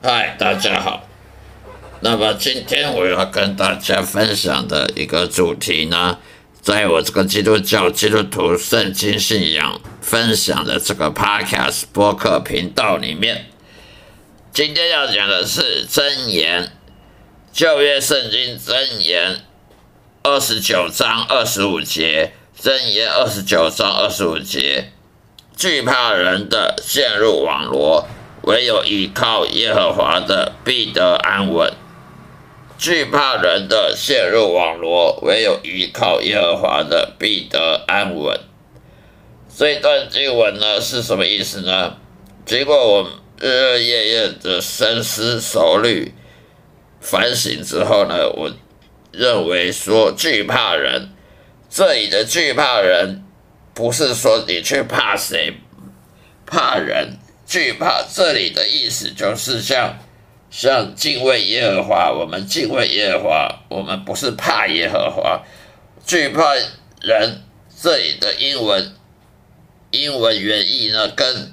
嗨，大家好。那么今天我要跟大家分享的一个主题呢，在我这个基督教基督徒圣经信仰分享的这个 Podcast 播客频道里面，今天要讲的是真言，旧约圣经真言二十九章二十五节，真言二十九章二十五节。惧怕人的陷入网罗，唯有依靠耶和华的必得安稳。惧怕人的陷入网罗，唯有依靠耶和华的必得安稳。这段经文呢是什么意思呢？经过我日日夜夜的深思熟虑、反省之后呢，我认为说惧怕人，这里的惧怕人。不是说你去怕谁，怕人惧怕。这里的意思就是像像敬畏耶和华，我们敬畏耶和华，我们不是怕耶和华，惧怕人。这里的英文英文原意呢，跟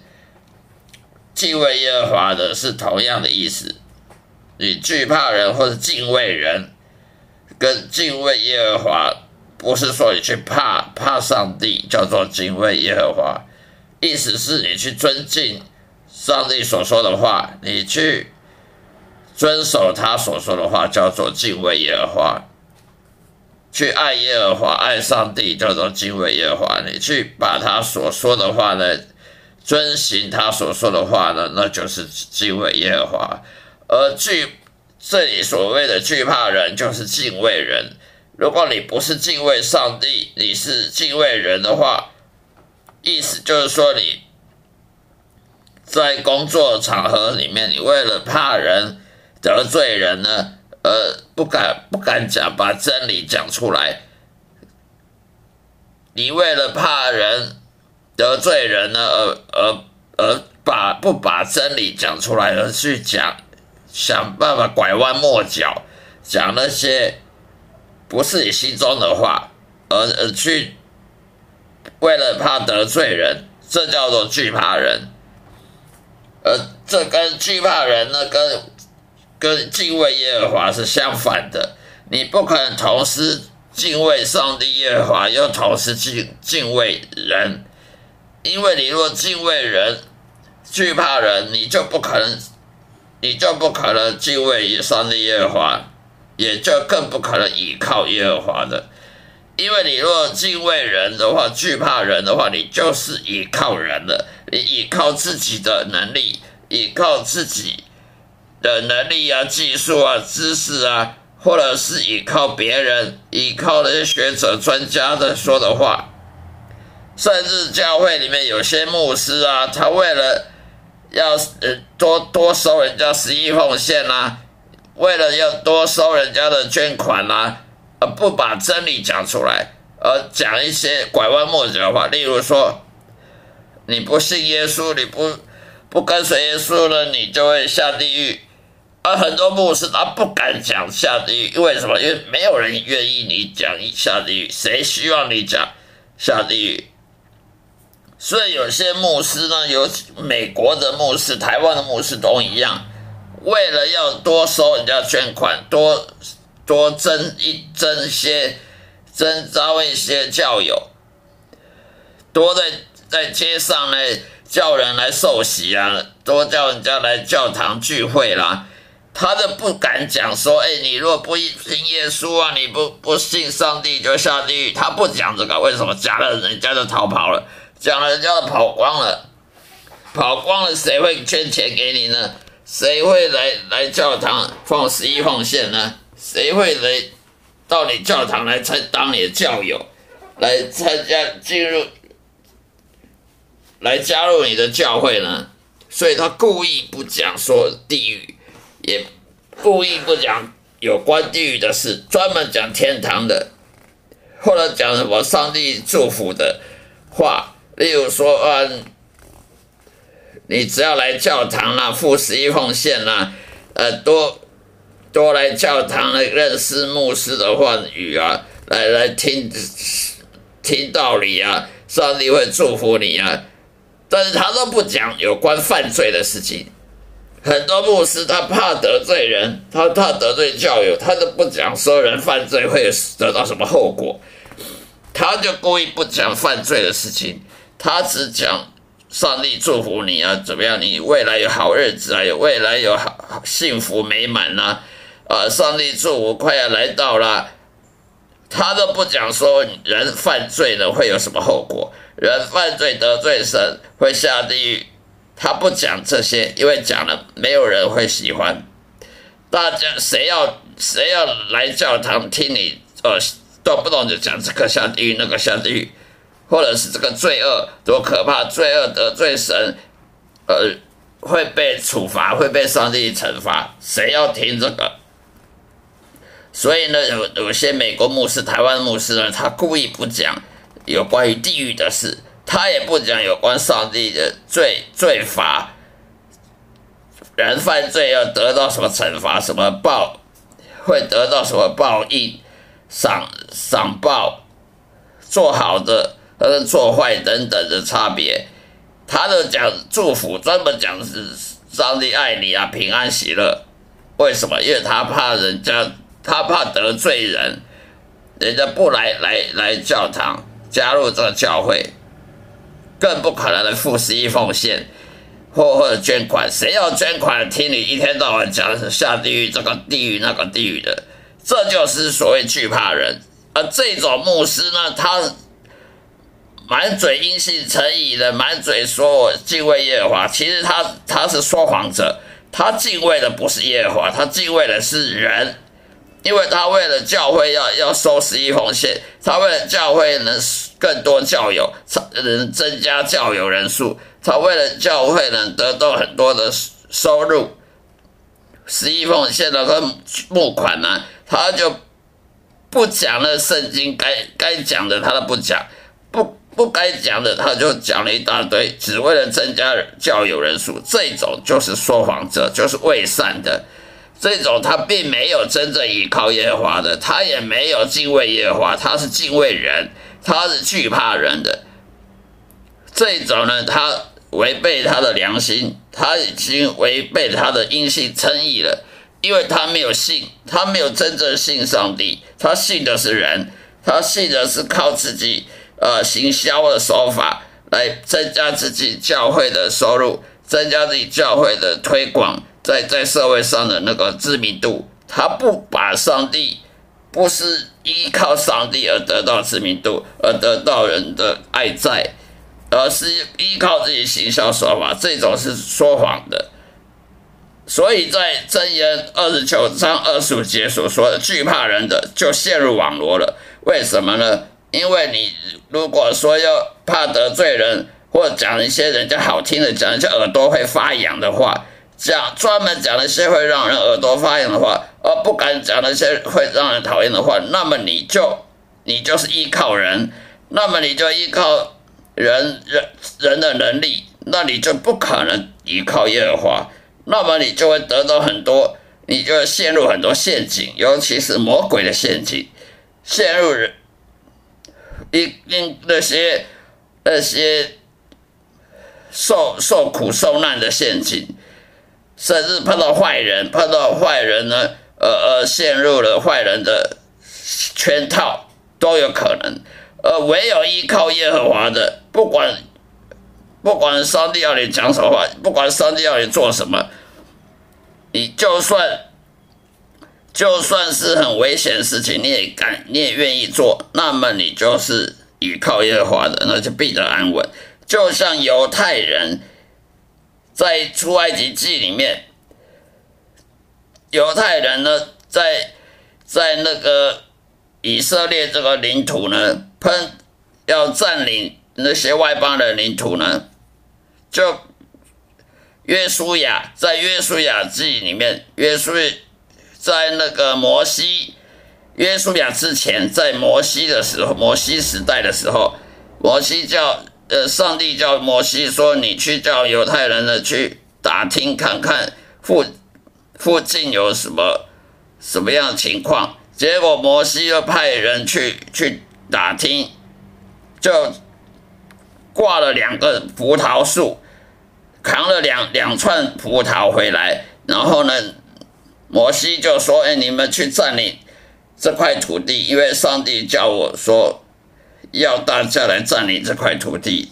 敬畏耶和华的是同样的意思。你惧怕人或者敬畏人，跟敬畏耶和华。不是说你去怕怕上帝，叫做敬畏耶和华，意思是你去尊敬上帝所说的话，你去遵守他所说的话，叫做敬畏耶和华；去爱耶和华、爱上帝，叫做敬畏耶和华。你去把他所说的话呢，遵行他所说的话呢，那就是敬畏耶和华。而惧这里所谓的惧怕人，就是敬畏人。如果你不是敬畏上帝，你是敬畏人的话，意思就是说你在工作场合里面，你为了怕人得罪人呢，呃，不敢不敢讲把真理讲出来。你为了怕人得罪人呢，而而而把不把真理讲出来，而去讲想办法拐弯抹角讲那些。不是你心中的话，而而去为了怕得罪人，这叫做惧怕人。而这跟惧怕人呢，跟跟敬畏耶和华是相反的。你不可能同时敬畏上帝耶和华，又同时敬敬畏人，因为你若敬畏人，惧怕人，你就不可能，你就不可能敬畏上帝耶和华。也就更不可能依靠耶和华的，因为你若敬畏人的话，惧怕人的话，你就是依靠人了。你依靠自己的能力，依靠自己的能力啊、技术啊、知识啊，或者是依靠别人，依靠那些学者、专家的说的话，甚至教会里面有些牧师啊，他为了要多多收人家十一奉献啊。为了要多收人家的捐款啊，而不把真理讲出来，而讲一些拐弯抹角的话，例如说，你不信耶稣，你不不跟随耶稣了，你就会下地狱。而很多牧师他不敢讲下地狱，为什么？因为没有人愿意你讲下地狱，谁希望你讲下地狱？所以有些牧师呢，有美国的牧师、台湾的牧师都一样。为了要多收人家捐款，多多增一增些，增招一些教友，多在在街上呢叫人来受洗啊，多叫人家来教堂聚会啦。他都不敢讲说，哎，你若不信耶稣啊，你不不信上帝就下地狱。他不讲这个，为什么？讲了人家就逃跑了，讲了人家都跑光了，跑光了，谁会捐钱给你呢？谁会来来教堂放十一奉献呢？谁会来到你教堂来参当你的教友，来参加进入来加入你的教会呢？所以他故意不讲说地狱，也故意不讲有关地狱的事，专门讲天堂的，或者讲什么上帝祝福的话，例如说啊。你只要来教堂啦，付十一奉献啦，呃，多多来教堂来认识牧师的话语啊，来来听听道理啊，上帝会祝福你啊。但是他都不讲有关犯罪的事情，很多牧师他怕得罪人，他怕得罪教友，他都不讲说人犯罪会得到什么后果，他就故意不讲犯罪的事情，他只讲上帝祝福你啊，怎么样？你未来有好日子啊，有未来有好幸福美满呐，啊，上帝祝福快要来到了，他都不讲说人犯罪了会有什么后果，人犯罪得罪神会下地狱。他不讲这些，因为讲了没有人会喜欢。大家谁要谁要来教堂听你，呃，动不动就讲这个下地狱，那个下地狱，或者是这个罪恶多可怕，罪恶得罪神，呃，会被处罚，会被上帝惩罚。谁要听这个？所以呢，有有些美国牧师、台湾牧师呢，他故意不讲有关于地狱的事。他也不讲有关上帝的罪罪罚，人犯罪要得到什么惩罚，什么报，会得到什么报应，赏赏报，做好的和做坏等等的差别，他都讲祝福，专门讲是上帝爱你啊，平安喜乐。为什么？因为他怕人家，他怕得罪人，人家不来来来教堂，加入这个教会。更不可能的付十一奉献，或或者捐款，谁要捐款？听你一天到晚讲下地狱，这个地狱那个地狱的，这就是所谓惧怕人。而这种牧师呢，他满嘴阴信成疑的，满嘴说我敬畏耶和华，其实他他是说谎者，他敬畏的不是耶和华，他敬畏的是人。因为他为了教会要要收十一奉献，他为了教会能更多教友，能增加教友人数，他为了教会能得到很多的收入，十一奉献的跟募款呢，他就不讲了圣经该该讲的他都不讲，不不该讲的他就讲了一大堆，只为了增加教友人数，这种就是说谎者，就是伪善的。这种他并没有真正依靠耶和华的，他也没有敬畏耶和华，他是敬畏人，他是惧怕人的。这种呢，他违背他的良心，他已经违背他的阴性称义了，因为他没有信，他没有真正信上帝，他信的是人，他信的是靠自己呃行销的手法来增加自己教会的收入，增加自己教会的推广。在在社会上的那个知名度，他不把上帝，不是依靠上帝而得到知名度，而得到人的爱在，而是依靠自己行销手法，这种是说谎的。所以在箴言二十九章二十五节所说的惧怕人的，就陷入网罗了。为什么呢？因为你如果说要怕得罪人，或讲一些人家好听的，讲一些耳朵会发痒的话。讲专门讲那些会让人耳朵发痒的话，而不敢讲那些会让人讨厌的话，那么你就你就是依靠人，那么你就依靠人人人的能力，那你就不可能依靠耶和华，那么你就会得到很多，你就会陷入很多陷阱，尤其是魔鬼的陷阱，陷入人一定那些那些受受苦受难的陷阱。甚至碰到坏人，碰到坏人呢，呃呃，陷入了坏人的圈套都有可能。而唯有依靠耶和华的，不管不管上帝要你讲什么话，不管上帝要你做什么，你就算就算是很危险的事情，你也敢，你也愿意做，那么你就是依靠耶和华的，那就必得安稳。就像犹太人。在出埃及记里面，犹太人呢，在在那个以色列这个领土呢，喷要占领那些外邦的领土呢，就约书亚在约书亚记里面，约书在那个摩西约书亚之前，在摩西的时候，摩西时代的时候，摩西叫。呃，上帝叫摩西说：“你去叫犹太人呢，去打听看看附附近有什么什么样的情况。”结果摩西又派人去去打听，就挂了两个葡萄树，扛了两两串葡萄回来，然后呢，摩西就说：“哎，你们去占领这块土地，因为上帝叫我说要大家来占领这块土地。”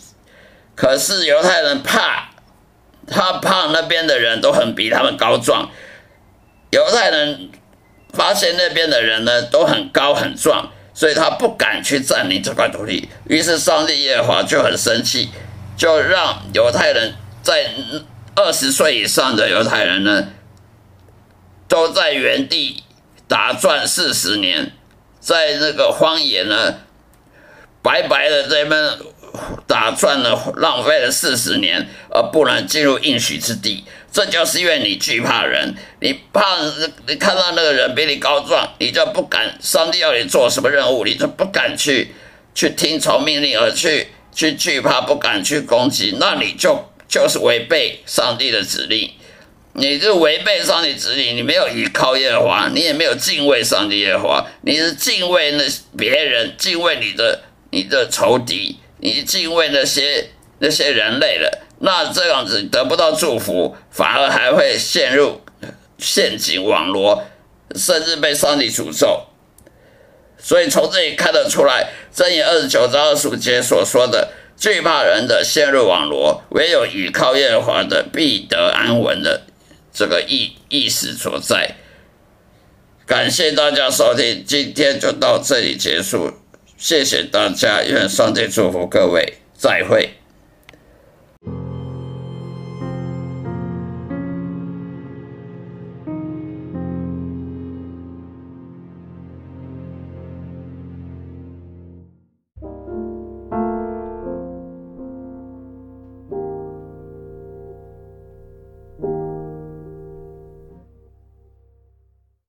可是犹太人怕，他怕那边的人都很比他们高壮。犹太人发现那边的人呢都很高很壮，所以他不敢去占领这块土地。于是上帝耶和华就很生气，就让犹太人。在二十岁以上的犹太人呢，都在原地打转四十年，在那个荒野呢，白白的这边打转了，浪费了四十年，而不能进入应许之地。这就是因为你惧怕人，你怕你看到那个人比你高壮，你就不敢。上帝要你做什么任务，你就不敢去去听从命令，而去去惧怕，不敢去攻击，那你就。就是违背上帝的指令，你就违背上帝指令，你没有依靠耶和华，你也没有敬畏上帝耶和华，你是敬畏那别人，敬畏你的你的仇敌，你敬畏那些那些人类了，那这样子得不到祝福，反而还会陷入陷阱网罗，甚至被上帝诅咒。所以从这里看得出来，箴言二十九章二十五节所说的。惧怕人的陷入网罗，唯有倚靠耶和华的必得安稳的这个意意思所在。感谢大家收听，今天就到这里结束，谢谢大家，愿上帝祝福各位，再会。